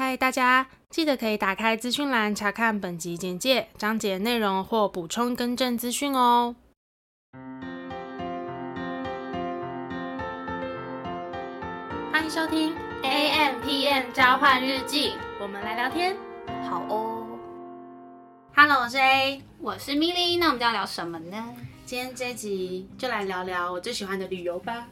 嗨，大家记得可以打开资讯栏查看本集简介、章节内容或补充更正资讯哦。欢迎收听 AMpm 交换日记，我们来聊天，好哦。Hello，我是 A，我是 Milly，那我们要聊什么呢？今天这集就来聊聊我最喜欢的旅游吧。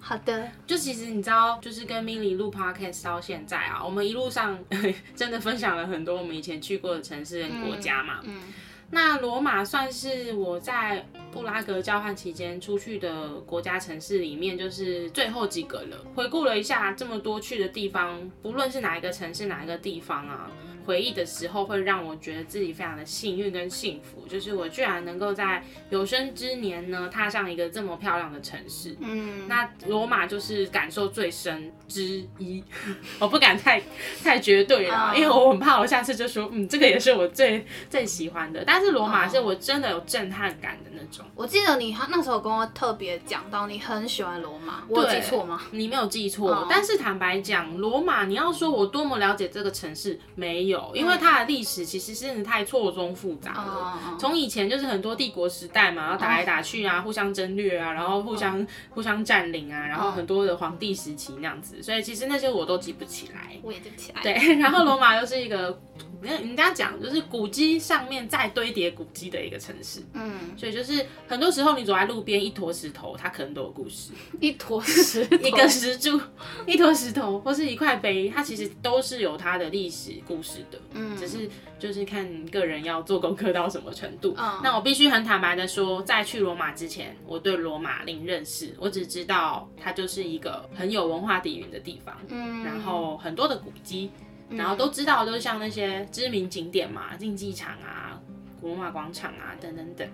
好的，就其实你知道，就是跟 Milly 录 Podcast 到现在啊，我们一路上 真的分享了很多我们以前去过的城市跟国家嘛。嗯。嗯那罗马算是我在布拉格交换期间出去的国家城市里面，就是最后几个了。回顾了一下这么多去的地方，不论是哪一个城市、哪一个地方啊，回忆的时候会让我觉得自己非常的幸运跟幸福，就是我居然能够在有生之年呢踏上一个这么漂亮的城市。嗯，那罗马就是感受最深之一，我不敢太太绝对了，因为我很怕我下次就说，嗯，这个也是我最最喜欢的，但。但是罗马是我真的有震撼感的那种。我记得你那时候跟我特别讲到，你很喜欢罗马，我有记错吗？你没有记错。Oh. 但是坦白讲，罗马你要说我多么了解这个城市，没有，因为它的历史其实真的太错综复杂了。从、oh. 以前就是很多帝国时代嘛，然后打来打去啊，oh. 互相争掠啊，然后互相、oh. 互相占领啊，然后很多的皇帝时期那样子，所以其实那些我都记不起来。我也记不起来。对，然后罗马又是一个。人家讲就是古迹上面再堆叠古迹的一个城市，嗯，所以就是很多时候你走在路边，一坨石头，它可能都有故事。一坨石，一个石柱，一坨石头，或是一块碑，它其实都是有它的历史故事的，嗯，只是就是看个人要做功课到什么程度。嗯，那我必须很坦白的说，在去罗马之前，我对罗马零认识，我只知道它就是一个很有文化底蕴的地方，嗯，然后很多的古迹。然后都知道，都是像那些知名景点嘛，竞技场啊、古罗马广场啊，等等等。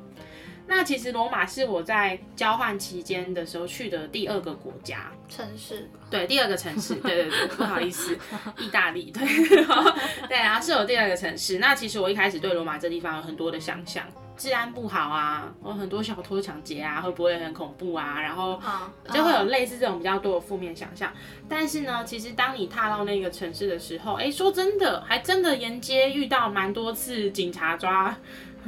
那其实罗马是我在交换期间的时候去的第二个国家城市，对，第二个城市，对对对，不好意思，意大利，对，对，然后是我第二个城市。那其实我一开始对罗马这地方有很多的想象。治安不好啊，有很多小偷抢劫啊，会不会很恐怖啊？然后就会有类似这种比较多的负面想象。但是呢，其实当你踏到那个城市的时候，哎，说真的，还真的沿街遇到蛮多次警察抓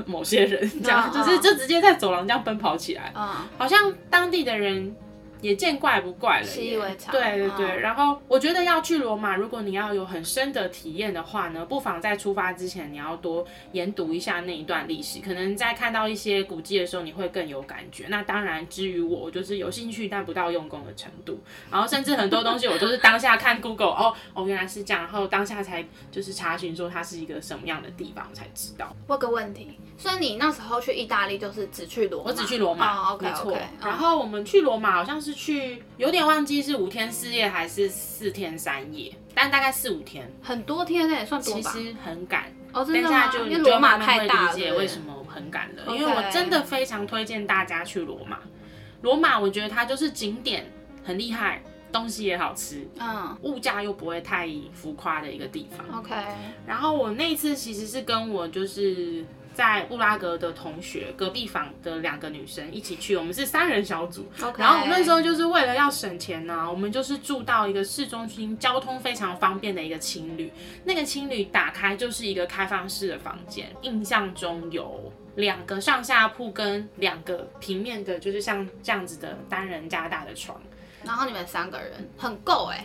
某些人，这样就是就直接在走廊这样奔跑起来，好像当地的人。也见怪不怪了，习以为常。对对对，嗯、然后我觉得要去罗马，如果你要有很深的体验的话呢，不妨在出发之前，你要多研读一下那一段历史，可能在看到一些古迹的时候，你会更有感觉。那当然，至于我，我就是有兴趣但不到用功的程度。然后甚至很多东西，我都是当下看 Google，哦哦，原来是这样，然后当下才就是查询说它是一个什么样的地方，才知道。问个问题，所以你那时候去意大利就是只去罗马？我只去罗马，oh, okay, 没错。Okay, 然后我们去罗马好像是。是去，有点忘记是五天四夜还是四天三夜，但大概四五天，很多天哎，算多吧？其实很赶哦，真的吗？就因为罗马太大了，理解为什么很赶了。因为我真的非常推荐大家去罗马。罗马我觉得它就是景点很厉害，东西也好吃，嗯，物价又不会太浮夸的一个地方。OK，然后我那一次其实是跟我就是。在布拉格的同学，隔壁房的两个女生一起去，我们是三人小组。然后我们那时候就是为了要省钱呢、啊，我们就是住到一个市中心、交通非常方便的一个青旅。那个青旅打开就是一个开放式的房间，印象中有两个上下铺跟两个平面的，就是像这样子的单人加大的床。然后你们三个人很够哎、欸。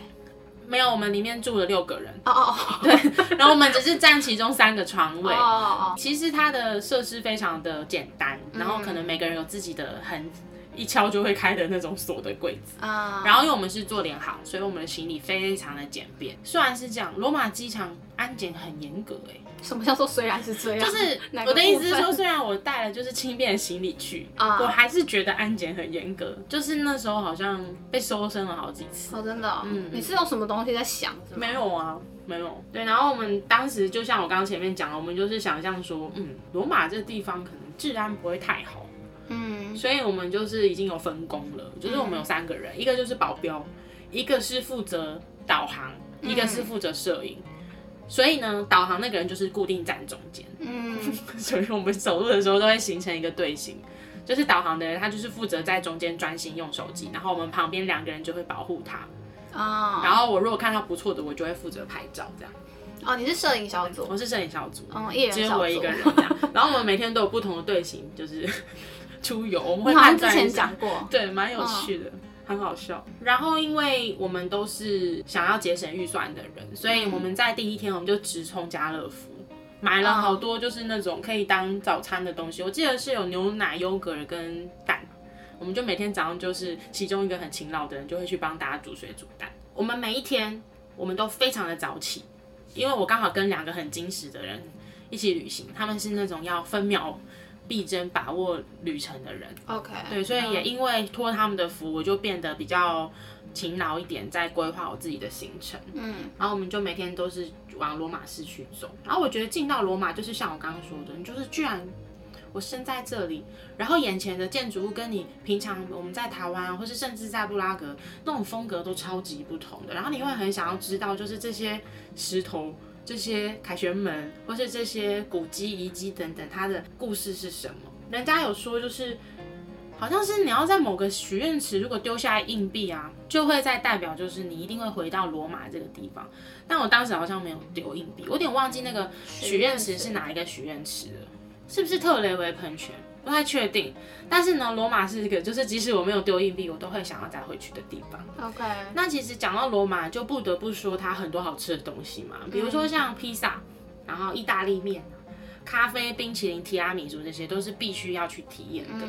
没有，我们里面住了六个人。哦哦哦，对，然后我们只是占其中三个床位。哦哦哦，其实它的设施非常的简单，然后可能每个人有自己的很一敲就会开的那种锁的柜子。啊，然后因为我们是做联航，所以我们的行李非常的简便。虽然是这样，罗马机场安检很严格，哎。什么叫做虽然是这样？就是我的意思是说，虽然我带了就是轻便的行李去，啊，我还是觉得安检很严格。就是那时候好像被搜身了好几次。哦，真的？嗯，你是用什么东西在想？没有啊，没有。对，然后我们当时就像我刚刚前面讲的，我们就是想象说，嗯，罗马这个地方可能治安不会太好，嗯，所以我们就是已经有分工了，就是我们有三个人，一个就是保镖，一个是负责导航，一个是负责摄影。所以呢，导航那个人就是固定站中间，嗯，所以我们走路的时候都会形成一个队形，就是导航的人他就是负责在中间专心用手机，然后我们旁边两个人就会保护他。哦。然后我如果看到不错的，我就会负责拍照这样。哦，你是摄影小组？我是摄影小组。哦，一人小组。只有我一个人这样。然后我们每天都有不同的队形，就是出游。我们会好像之前讲过。对，蛮有趣的。哦很好笑，然后因为我们都是想要节省预算的人，所以我们在第一天我们就直冲家乐福，买了好多就是那种可以当早餐的东西。我记得是有牛奶、优格跟蛋，我们就每天早上就是其中一个很勤劳的人就会去帮大家煮水煮蛋。我们每一天我们都非常的早起，因为我刚好跟两个很精实的人一起旅行，他们是那种要分秒。必争把握旅程的人，OK，对，所以也因为托他们的福，我就变得比较勤劳一点，在规划我自己的行程。嗯，然后我们就每天都是往罗马市区走。然后我觉得进到罗马，就是像我刚刚说的，你就是居然我生在这里，然后眼前的建筑物跟你平常我们在台湾，或是甚至在布拉格那种风格都超级不同的。然后你会很想要知道，就是这些石头。这些凯旋门，或是这些古迹遗迹等等，它的故事是什么？人家有说，就是好像是你要在某个许愿池，如果丢下硬币啊，就会在代表就是你一定会回到罗马这个地方。但我当时好像没有丢硬币，我有点忘记那个许愿池是哪一个许愿池了，是不是特雷维喷泉？不太确定，但是呢，罗马是一个，就是即使我没有丢硬币，我都会想要再回去的地方。OK，那其实讲到罗马，就不得不说它很多好吃的东西嘛，比如说像披萨，然后意大利面。咖啡、冰淇淋、提拉米苏，这些都是必须要去体验的。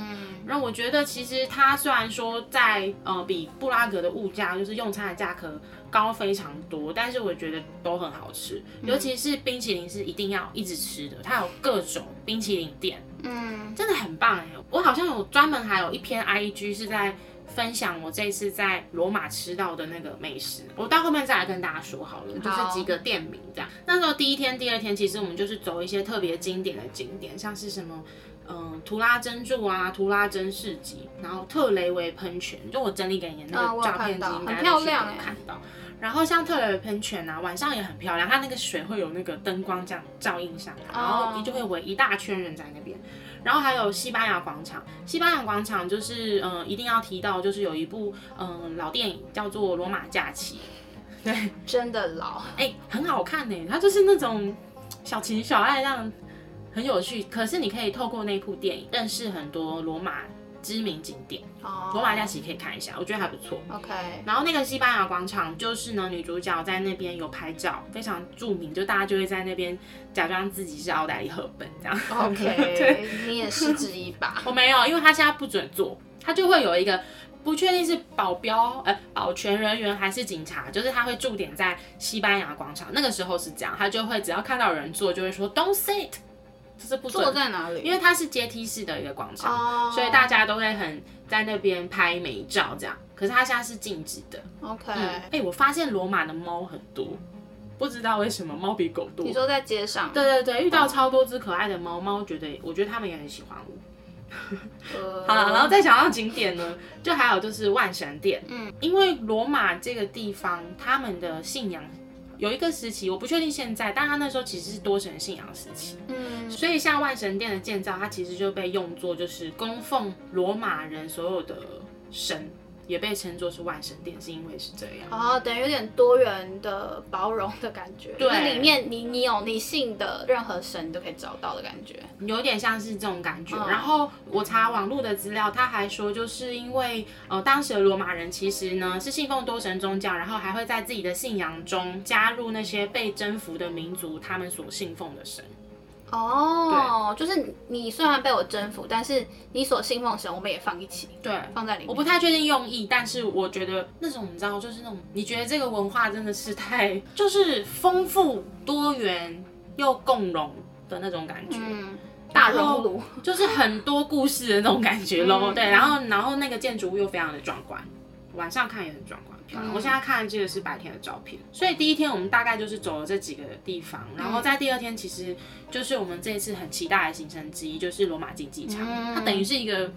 嗯、我觉得，其实它虽然说在呃比布拉格的物价，就是用餐的价格高非常多，但是我觉得都很好吃。嗯、尤其是冰淇淋是一定要一直吃的，它有各种冰淇淋店，嗯，真的很棒哎。我好像有专门还有一篇 IG 是在。分享我这次在罗马吃到的那个美食，我到后面再来跟大家说好了，好就是几个店名这样。那时候第一天、第二天，其实我们就是走一些特别经典的景点，像是什么，嗯、呃，图拉珍柱啊、图拉珍市集，然后特雷维喷泉，就我整理给你的那个照片集，应该都有看到。然后像特雷维喷泉啊，晚上也很漂亮，它那个水会有那个灯光这样照映上来，然后你就会围一大圈人在那边。然后还有西班牙广场，西班牙广场就是嗯、呃，一定要提到，就是有一部嗯、呃、老电影叫做《罗马假期》，对，真的老，哎，很好看呢，它就是那种小情小爱这样，很有趣。可是你可以透过那部电影认识很多罗马。知名景点，罗马假期可以看一下，我觉得还不错。OK，然后那个西班牙广场就是呢，女主角在那边有拍照，非常著名，就大家就会在那边假装自己是奥黛丽·赫本这样。OK，对，你也是之一吧？我没有，因为他现在不准做，他就会有一个不确定是保镖、呃保全人员还是警察，就是他会驻点在西班牙广场。那个时候是这样，他就会只要看到有人做，就会说 Don't sit。这是不坐在哪里？因为它是阶梯式的一个广场，oh. 所以大家都会很在那边拍美照这样。可是它现在是禁止的。OK。哎、嗯欸，我发现罗马的猫很多，不知道为什么猫比狗多。你说在街上？对对对，遇到超多只可爱的猫，猫觉得，我觉得他们也很喜欢我。好了，然后再讲到景点呢，就还有就是万神殿。嗯，因为罗马这个地方，他们的信仰。有一个时期，我不确定现在，但他那时候其实是多神信仰时期，嗯，所以像万神殿的建造，它其实就被用作就是供奉罗马人所有的神。也被称作是万神殿，是因为是这样哦，等于有点多元的包容的感觉。对，里面你你有你信的任何神都可以找到的感觉，有点像是这种感觉。嗯、然后我查网络的资料，他还说就是因为呃当时的罗马人其实呢是信奉多神宗教，然后还会在自己的信仰中加入那些被征服的民族他们所信奉的神。哦，对就是你虽然被我征服，但是你所信奉神，我们也放一起，对，放在里面。我不太确定用意，但是我觉得那种你知道，就是那种你觉得这个文化真的是太就是丰富多元又共融的那种感觉，嗯，大熔炉 就是很多故事的那种感觉咯。对，然后然后那个建筑物又非常的壮观，晚上看也很壮观。嗯、我现在看的这个是白天的照片，所以第一天我们大概就是走了这几个地方，然后在第二天其实就是我们这一次很期待的行程之一，就是罗马竞技场。嗯、它等于是一个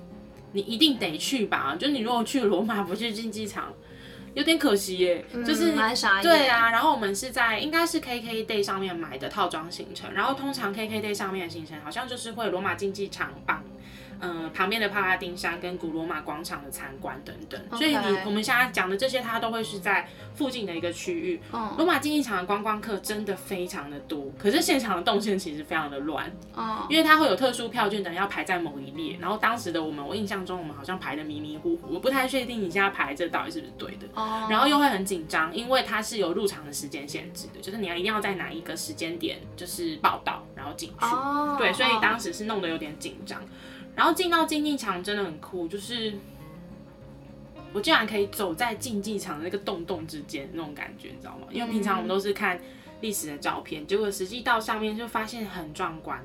你一定得去吧？就你如果去罗马不去竞技场，有点可惜耶。嗯、就是对啊，然后我们是在应该是 KK Day 上面买的套装行程，然后通常 KK Day 上面的行程好像就是会罗马竞技场绑呃旁边的帕拉丁山跟古罗马广场的参观等等。所以你我们现在讲的这些，它都会是在附近的一个区域。罗、oh. 马竞技场的观光客真的非常的多，可是现场的动线其实非常的乱。哦。Oh. 因为它会有特殊票券等要排在某一列，然后当时的我们，我印象中我们好像排的迷迷糊糊，我不太确定你现在排这到底是不是对的。哦。Oh. 然后又会很紧张，因为它是有入场的时间限制的，就是你要一定要在哪一个时间点就是报到，然后进去。哦。Oh. 对，所以当时是弄得有点紧张。然后进到竞技场真的很酷，就是我竟然可以走在竞技场的那个洞洞之间那种感觉，你知道吗？因为平常我们都是看历史的照片，结果实际到上面就发现很壮观，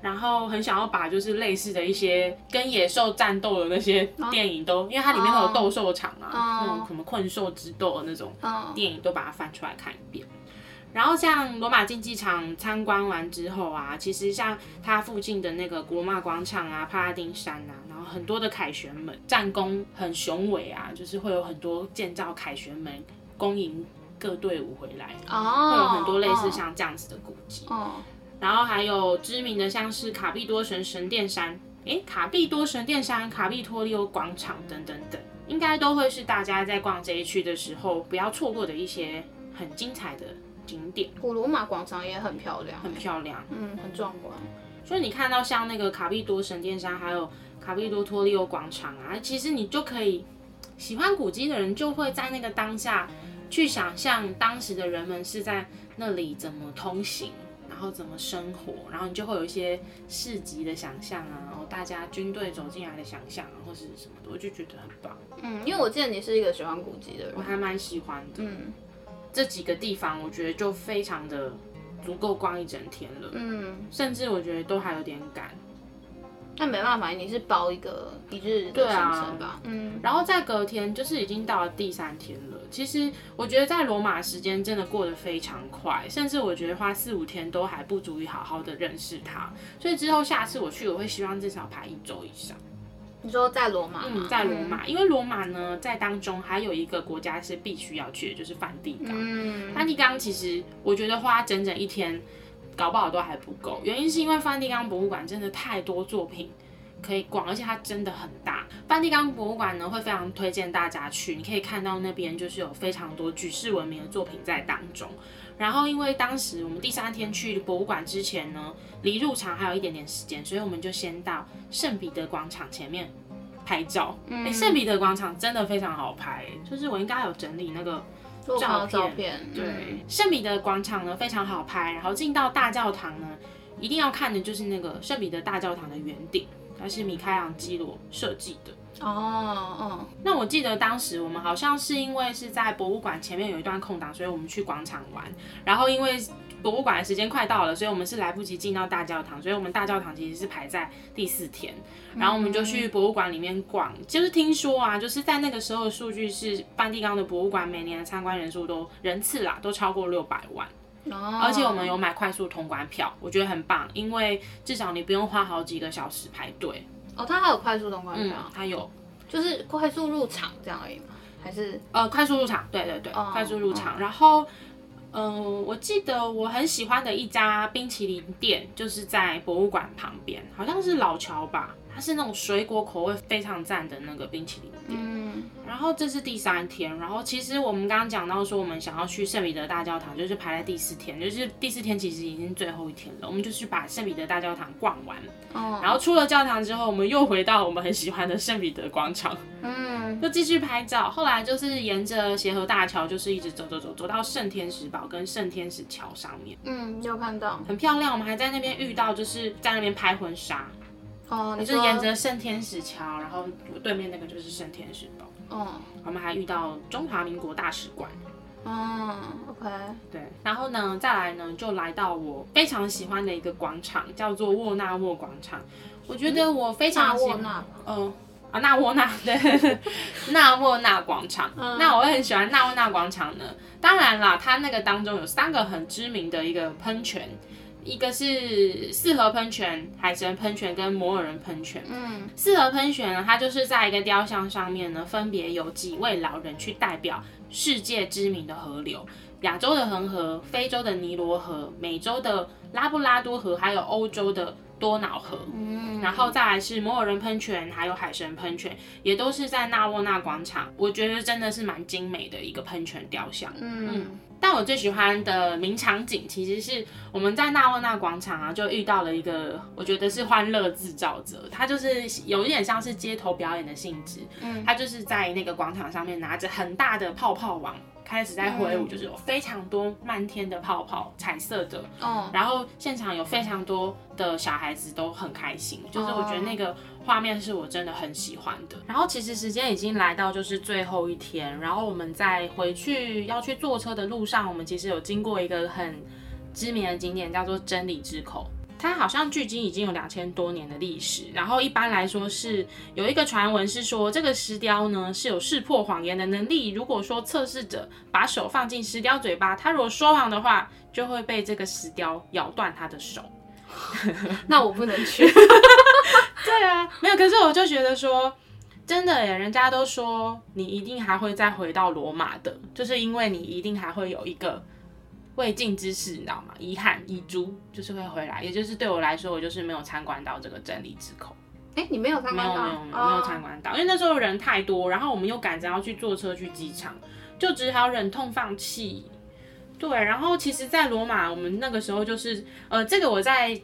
然后很想要把就是类似的一些跟野兽战斗的那些电影都，因为它里面都有斗兽场啊，那种什么困兽之斗的那种电影都把它翻出来看一遍。然后像罗马竞技场参观完之后啊，其实像它附近的那个古罗马广场啊、帕拉丁山啊，然后很多的凯旋门，战功很雄伟啊，就是会有很多建造凯旋门恭迎各队伍回来，哦，会有很多类似像这样子的古迹。哦，然后还有知名的像是卡庇多神神殿山，诶，卡庇多神殿山、卡庇托利欧广场等等等，应该都会是大家在逛这一区的时候不要错过的一些很精彩的。景点，古罗马广场也很漂亮，很漂亮，嗯，很壮观。所以你看到像那个卡比多神殿山，还有卡比多托利欧广场啊，其实你就可以喜欢古迹的人就会在那个当下去想象当时的人们是在那里怎么通行，然后怎么生活，然后你就会有一些市集的想象啊，然后大家军队走进来的想象啊，或是什么的，我就觉得很棒。嗯，因为我记得你是一个喜欢古迹的人，我还蛮喜欢的。嗯。这几个地方，我觉得就非常的足够逛一整天了。嗯，甚至我觉得都还有点赶。那没办法，你是包一个一日的行程吧？啊、嗯，然后在隔天就是已经到了第三天了。其实我觉得在罗马时间真的过得非常快，甚至我觉得花四五天都还不足以好好的认识它。所以之后下次我去，我会希望至少排一周以上。你说在罗马？嗯，在罗马，嗯、因为罗马呢，在当中还有一个国家是必须要去的，就是梵蒂冈。嗯，梵蒂冈其实我觉得花整整一天，搞不好都还不够。原因是因为梵蒂冈博物馆真的太多作品可以逛，而且它真的很大。梵蒂冈博物馆呢，会非常推荐大家去，你可以看到那边就是有非常多举世闻名的作品在当中。然后，因为当时我们第三天去博物馆之前呢，离入场还有一点点时间，所以我们就先到圣彼得广场前面拍照。嗯，哎，圣彼得广场真的非常好拍，就是我应该有整理那个照片。照片对，嗯，圣彼得广场呢非常好拍，然后进到大教堂呢，一定要看的就是那个圣彼得大教堂的圆顶，它是米开朗基罗设计的。哦，嗯，那我记得当时我们好像是因为是在博物馆前面有一段空档，所以我们去广场玩。然后因为博物馆的时间快到了，所以我们是来不及进到大教堂，所以我们大教堂其实是排在第四天。然后我们就去博物馆里面逛，就是听说啊，就是在那个时候的数据是梵蒂冈的博物馆每年的参观人数都人次啦都超过六百万。哦，而且我们有买快速通关票，我觉得很棒，因为至少你不用花好几个小时排队。哦，它还有快速通关票，嗯，它有，就是快速入场这样而已吗？还是呃，快速入场，对对对，哦、快速入场。哦、然后，嗯、呃，我记得我很喜欢的一家冰淇淋店，就是在博物馆旁边，好像是老乔吧。它是那种水果口味非常赞的那个冰淇淋店。嗯，然后这是第三天，然后其实我们刚刚讲到说，我们想要去圣彼得大教堂，就是排在第四天，就是第四天其实已经最后一天了，我们就去把圣彼得大教堂逛完。哦，然后出了教堂之后，我们又回到我们很喜欢的圣彼得广场。嗯，就继续拍照。后来就是沿着协和大桥，就是一直走走走，走到圣天使堡跟圣天使桥上面。嗯，有看到，很漂亮。我们还在那边遇到，就是在那边拍婚纱。哦，你是沿着圣天使桥，然后对面那个就是圣天使堡。哦，我们还遇到中华民国大使馆。嗯，OK，对，然后呢，再来呢，就来到我非常喜欢的一个广场，叫做沃纳沃广场。我觉得我非常喜欢，嗯、呃，啊，纳沃纳，对，纳沃纳广场。嗯、那我也很喜欢纳沃纳广场呢。当然啦，它那个当中有三个很知名的一个喷泉。一个是四河喷泉、海神喷泉跟摩尔人喷泉。嗯，四河喷泉呢，它就是在一个雕像上面呢，分别有几位老人去代表世界知名的河流：亚洲的恒河、非洲的尼罗河、美洲的拉布拉多河，还有欧洲的多瑙河，嗯，然后再来是摩尔人喷泉，还有海神喷泉，也都是在纳沃纳广场。我觉得真的是蛮精美的一个喷泉雕像，嗯，嗯。但我最喜欢的名场景，其实是我们在纳沃纳广场啊，就遇到了一个我觉得是欢乐制造者，他就是有一点像是街头表演的性质，嗯，他就是在那个广场上面拿着很大的泡泡网。开始在挥舞，就是有非常多漫天的泡泡，彩色的，哦，然后现场有非常多的小孩子都很开心，就是我觉得那个画面是我真的很喜欢的。然后其实时间已经来到就是最后一天，然后我们在回去要去坐车的路上，我们其实有经过一个很知名的景点，叫做真理之口。它好像距今已经有两千多年的历史，然后一般来说是有一个传闻是说这个石雕呢是有识破谎言的能力。如果说测试者把手放进石雕嘴巴，他如果说谎的话，就会被这个石雕咬断他的手。那我不能去。对啊，没有。可是我就觉得说，真的耶，人家都说你一定还会再回到罗马的，就是因为你一定还会有一个。未尽之事，你知道吗？遗憾遗珠就是会回来，也就是对我来说，我就是没有参观到这个真理之口。哎、欸，你没有参观到？没有没有没有没有参观到，因为那时候人太多，然后我们又赶着要去坐车去机场，就只好忍痛放弃。对，然后其实，在罗马，我们那个时候就是，呃，这个我在。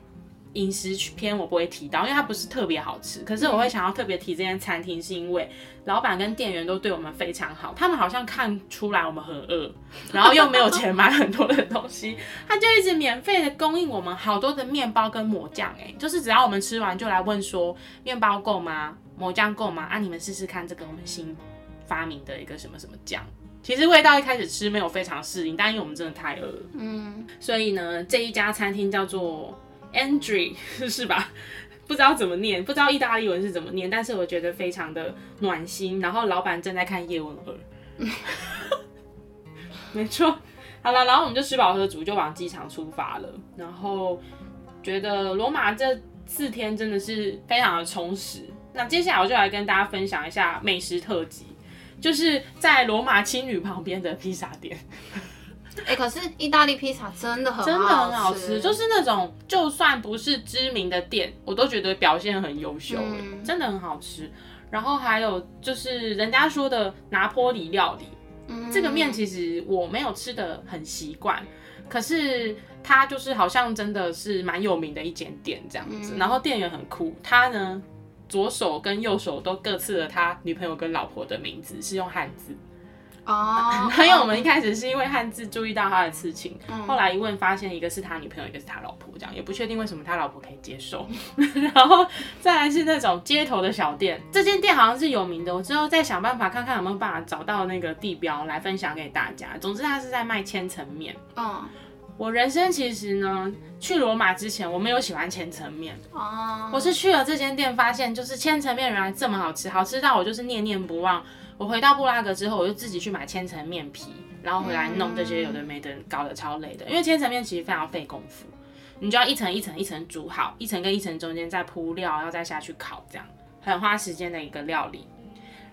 饮食篇我不会提到，因为它不是特别好吃。可是我会想要特别提这间餐厅，是因为老板跟店员都对我们非常好。他们好像看出来我们很饿，然后又没有钱买很多的东西，他就一直免费的供应我们好多的面包跟抹酱。哎，就是只要我们吃完就来问说面包够吗？抹酱够吗？啊，你们试试看这个我们新发明的一个什么什么酱。其实味道一开始吃没有非常适应，但因为我们真的太饿了，嗯，所以呢，这一家餐厅叫做。Andri 是吧？不知道怎么念，不知道意大利文是怎么念，但是我觉得非常的暖心。然后老板正在看叶问二，没错。好了，然后我们就吃饱喝足，就往机场出发了。然后觉得罗马这四天真的是非常的充实。那接下来我就来跟大家分享一下美食特辑，就是在罗马青旅旁边的披萨店。哎、欸，可是意大利披萨真的很好吃，真的很好吃，就是那种就算不是知名的店，我都觉得表现很优秀，嗯，真的很好吃。然后还有就是人家说的拿坡里料理，嗯，这个面其实我没有吃的很习惯，可是它就是好像真的是蛮有名的一间店这样子。然后店员很酷，他呢左手跟右手都各刺了他女朋友跟老婆的名字，是用汉字。哦，还有我们一开始是因为汉字注意到他的刺青，嗯，后来一问发现一个是他女朋友，一个是他老婆，这样也不确定为什么他老婆可以接受。然后再来是那种街头的小店，这间店好像是有名的，我之后再想办法看看有没有办法找到那个地标来分享给大家。总之他是在卖千层面。嗯，我人生其实呢去罗马之前我没有喜欢千层面，哦，我是去了这间店发现就是千层面原来这么好吃，好吃到我就是念念不忘。我回到布拉格之后，我就自己去买千层面皮，然后回来弄这些有的没的，搞得超累的。因为千层面其实非常费功夫，你就要一层一层一层煮好，一层跟一层中间再铺料，然后再下去烤，这样很花时间的一个料理。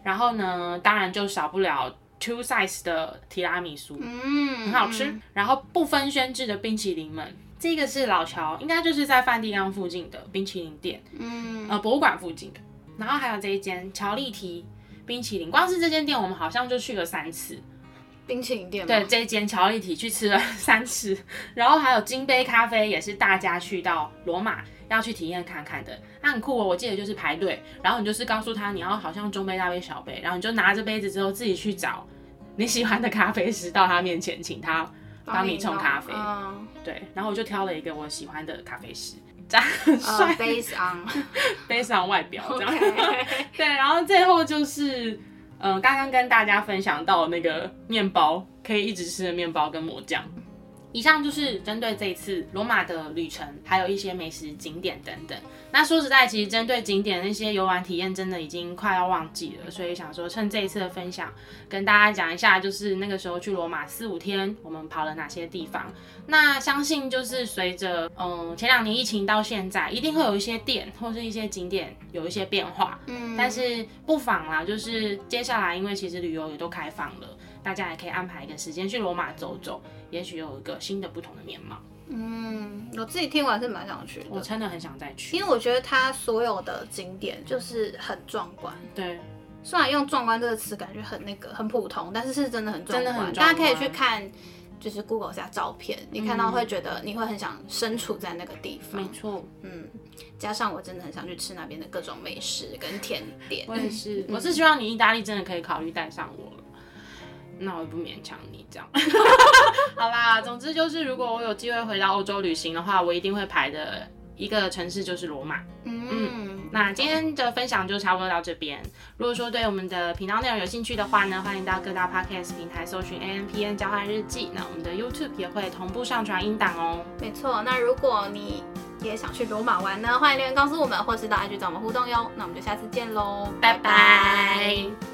然后呢，当然就少不了 two size 的提拉米苏，嗯，很好吃。然后不分轩制的冰淇淋们，这个是老乔，应该就是在梵蒂冈附近的冰淇淋店，嗯，呃，博物馆附近的。然后还有这一间乔丽缇。冰淇淋，光是这间店我们好像就去了三次。冰淇淋店吗？对，这间乔丽缇去吃了三次，然后还有金杯咖啡也是大家去到罗马要去体验看看的，那很酷哦。我记得就是排队，然后你就是告诉他你要好像中杯、大杯、小杯，然后你就拿着杯子之后自己去找你喜欢的咖啡师到他面前，请他帮你冲咖啡。嗯。对，然后我就挑了一个我喜欢的咖啡师。这样很帅，based on based on 外表这样. 对，然后最后就是，嗯、呃，刚刚跟大家分享到那个面包，可以一直吃的面包跟抹酱。以上就是针对这一次罗马的旅程，还有一些美食景点等等。那说实在，其实针对景点那些游玩体验，真的已经快要忘记了，所以想说趁这一次的分享，跟大家讲一下，就是那个时候去罗马四五天，我们跑了哪些地方。那相信就是随着嗯前两年疫情到现在，一定会有一些店或是一些景点有一些变化。嗯，但是不妨啦，就是接下来因为其实旅游也都开放了。大家也可以安排一个时间去罗马走走，也许有一个新的不同的面貌。嗯，我自己听完是蛮想去的，我真的很想再去，因为我觉得它所有的景点就是很壮观。对，虽然用壮观这个词感觉很那个很普通，但是是真的很壮观，真的很壮观。大家可以去看，就是 Google 一下照片，嗯，你看到会觉得你会很想身处在那个地方。没错，嗯，加上我真的很想去吃那边的各种美食跟甜点。我也是，我是希望你意大利真的可以考虑带上我。那我也不勉强你这样。好啦，总之就是，如果我有机会回到欧洲旅行的话，我一定会排的一个城市就是罗马。嗯，嗯，那今天的分享就差不多到这边。如果说对我们的频道内容有兴趣的话呢，欢迎到各大 podcast 平台搜寻 AMpm 交换日记。那我们的 YouTube 也会同步上传音档哦。没错，那如果你也想去罗马玩呢，欢迎留言告诉我们，或是到 IG 找我们互动哟。那我们就下次见喽，拜拜。